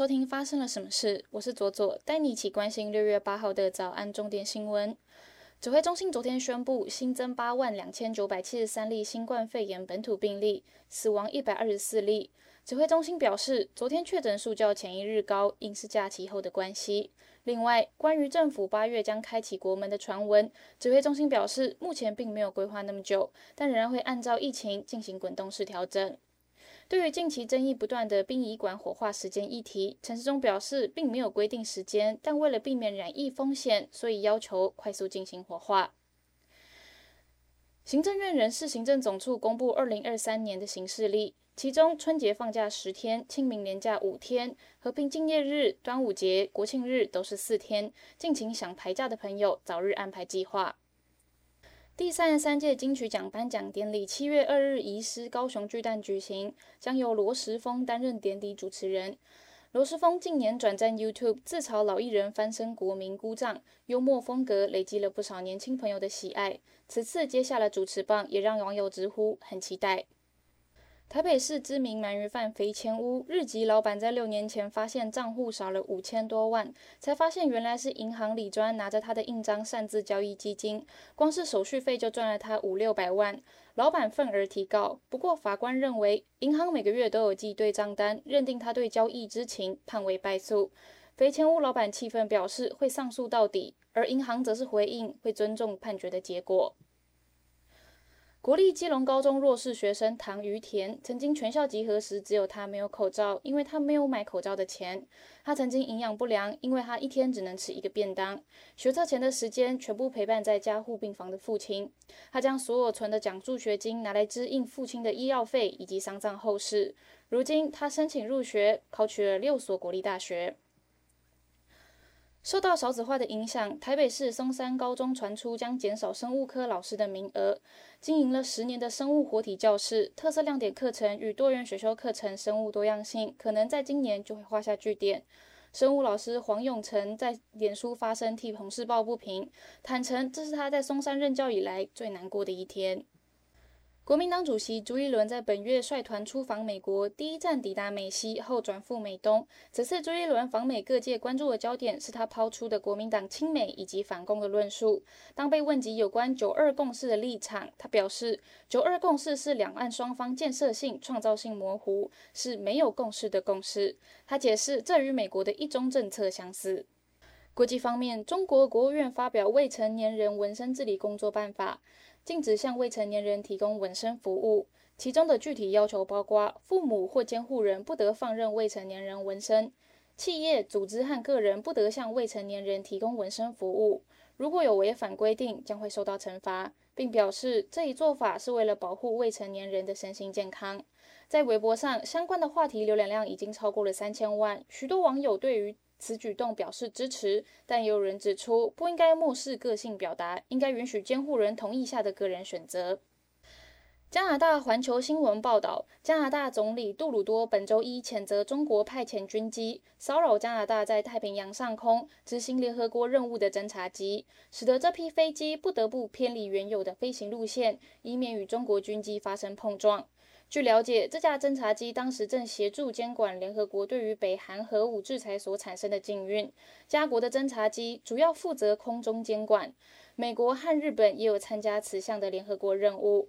收听发生了什么事？我是左左，带你一起关心六月八号的早安重点新闻。指挥中心昨天宣布新增八万两千九百七十三例新冠肺炎本土病例，死亡一百二十四例。指挥中心表示，昨天确诊数较前一日高，应是假期后的关系。另外，关于政府八月将开启国门的传闻，指挥中心表示，目前并没有规划那么久，但仍然会按照疫情进行滚动式调整。对于近期争议不断的殡仪馆火化时间议题，陈世忠表示，并没有规定时间，但为了避免染疫风险，所以要求快速进行火化。行政院人事行政总处公布二零二三年的行事历，其中春节放假十天，清明年假五天，和平纪念日、端午节、国庆日都是四天，敬请想排假的朋友早日安排计划。第三十三届金曲奖颁奖典礼七月二日移师高雄巨蛋举行，将由罗时峰担任典礼主持人。罗时峰近年转战 YouTube，自嘲老艺人翻身国民姑丈，幽默风格累积了不少年轻朋友的喜爱。此次接下了主持棒，也让网友直呼很期待。台北市知名鳗鱼饭肥前屋日籍老板在六年前发现账户少了五千多万，才发现原来是银行李专拿着他的印章擅自交易基金，光是手续费就赚了他五六百万。老板愤而提告，不过法官认为银行每个月都有寄对账单，认定他对交易知情，判为败诉。肥前屋老板气愤表示会上诉到底，而银行则是回应会尊重判决的结果。国立基隆高中弱势学生唐于田，曾经全校集合时只有他没有口罩，因为他没有买口罩的钱。他曾经营养不良，因为他一天只能吃一个便当。学测前的时间全部陪伴在加护病房的父亲。他将所有存的奖助学金拿来支应父亲的医药费以及丧葬后事。如今他申请入学，考取了六所国立大学。受到少子化的影响，台北市松山高中传出将减少生物科老师的名额。经营了十年的生物活体教室，特色亮点课程与多元选修课程生物多样性，可能在今年就会画下句点。生物老师黄永成在脸书发声替同事抱不平，坦诚这是他在松山任教以来最难过的一天。国民党主席朱一伦在本月率团出访美国，第一站抵达美西后转赴美东。此次朱一伦访美，各界关注的焦点是他抛出的国民党亲美以及反共的论述。当被问及有关九二共识的立场，他表示，九二共识是两岸双方建设性、创造性模糊，是没有共识的共识。他解释，这与美国的一中政策相似。国际方面，中国国务院发表未成年人纹身治理工作办法。禁止向未成年人提供纹身服务，其中的具体要求包括：父母或监护人不得放任未成年人纹身；企业、组织和个人不得向未成年人提供纹身服务。如果有违反规定，将会受到惩罚，并表示这一做法是为了保护未成年人的身心健康。在微博上，相关的话题浏览量已经超过了三千万，许多网友对于。此举动表示支持，但也有人指出不应该漠视个性表达，应该允许监护人同意下的个人选择。加拿大环球新闻报道，加拿大总理杜鲁多本周一谴责中国派遣军机骚扰加拿大在太平洋上空执行联合国任务的侦察机，使得这批飞机不得不偏离原有的飞行路线，以免与中国军机发生碰撞。据了解，这架侦察机当时正协助监管联合国对于北韩核武制裁所产生的禁运。加国的侦察机主要负责空中监管，美国和日本也有参加此项的联合国任务。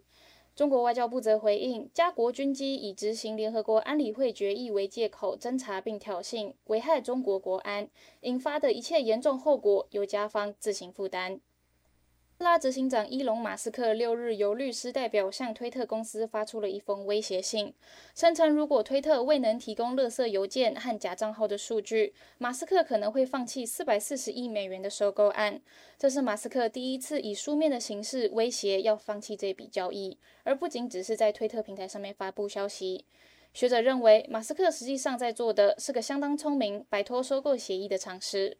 中国外交部则回应，加国军机以执行联合国安理会决议为借口侦查并挑衅，危害中国国安，引发的一切严重后果由加方自行负担。特斯拉执行长伊隆·马斯克六日由律师代表向推特公司发出了一封威胁信，声称如果推特未能提供垃圾邮件和假账号的数据，马斯克可能会放弃四百四十亿美元的收购案。这是马斯克第一次以书面的形式威胁要放弃这笔交易，而不仅只是在推特平台上面发布消息。学者认为，马斯克实际上在做的是个相当聪明、摆脱收购协议的尝试。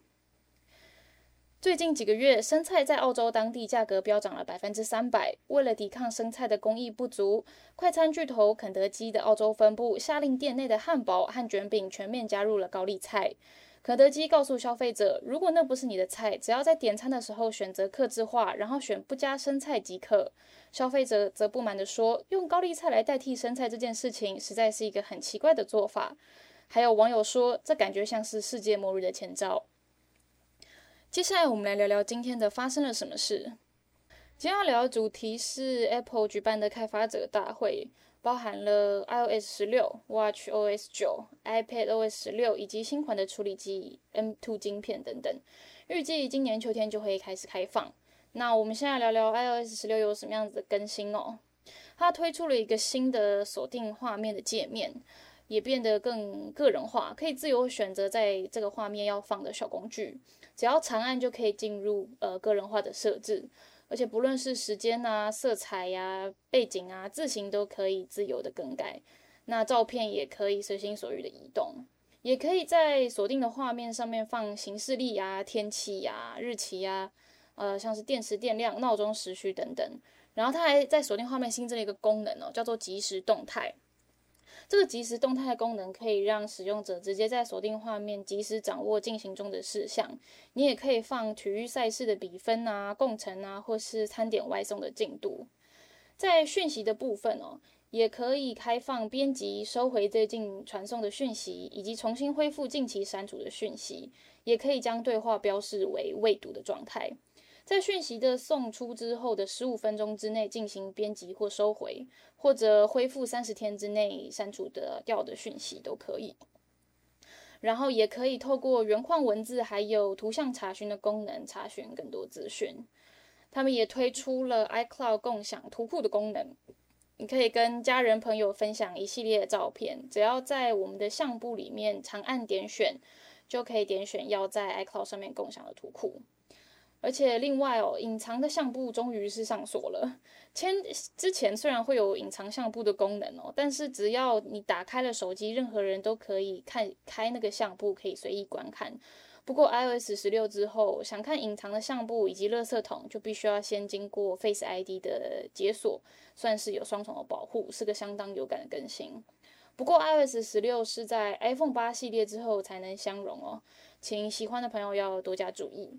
最近几个月，生菜在澳洲当地价格飙涨了百分之三百。为了抵抗生菜的供应不足，快餐巨头肯德基的澳洲分部下令店内的汉堡和卷饼全面加入了高丽菜。肯德基告诉消费者，如果那不是你的菜，只要在点餐的时候选择克制化，然后选不加生菜即可。消费者则不满地说，用高丽菜来代替生菜这件事情实在是一个很奇怪的做法。还有网友说，这感觉像是世界末日的前兆。接下来我们来聊聊今天的发生了什么事。今天要聊的主题是 Apple 举办的开发者大会，包含了 iOS 十六、WatchOS 九、iPadOS 十六以及新款的处理器 M2 晶片等等。预计今年秋天就会开始开放。那我们现在聊聊 iOS 十六有什么样子的更新哦。它推出了一个新的锁定画面的界面，也变得更个人化，可以自由选择在这个画面要放的小工具，只要长按就可以进入呃个人化的设置，而且不论是时间啊、色彩呀、背景啊、字形都可以自由的更改。那照片也可以随心所欲的移动，也可以在锁定的画面上面放行事历呀、天气呀、日期呀，呃，像是电池电量、闹钟时序等等。然后它还在锁定画面新增了一个功能哦，叫做即时动态。这个即时动态功能可以让使用者直接在锁定画面及时掌握进行中的事项。你也可以放体育赛事的比分啊、共乘啊，或是餐点外送的进度。在讯息的部分哦，也可以开放编辑、收回最近传送的讯息，以及重新恢复近期删除的讯息。也可以将对话标示为未读的状态。在讯息的送出之后的十五分钟之内进行编辑或收回，或者恢复三十天之内删除的掉的讯息都可以。然后也可以透过原框文字还有图像查询的功能查询更多资讯。他们也推出了 iCloud 共享图库的功能，你可以跟家人朋友分享一系列的照片，只要在我们的相簿里面长按点选，就可以点选要在 iCloud 上面共享的图库。而且另外哦，隐藏的相簿终于是上锁了。前之前虽然会有隐藏相簿的功能哦，但是只要你打开了手机，任何人都可以看开那个相簿，可以随意观看。不过 iOS 十六之后，想看隐藏的相簿以及垃圾桶，就必须要先经过 Face ID 的解锁，算是有双重的保护，是个相当有感的更新。不过 iOS 十六是在 iPhone 八系列之后才能相容哦，请喜欢的朋友要多加注意。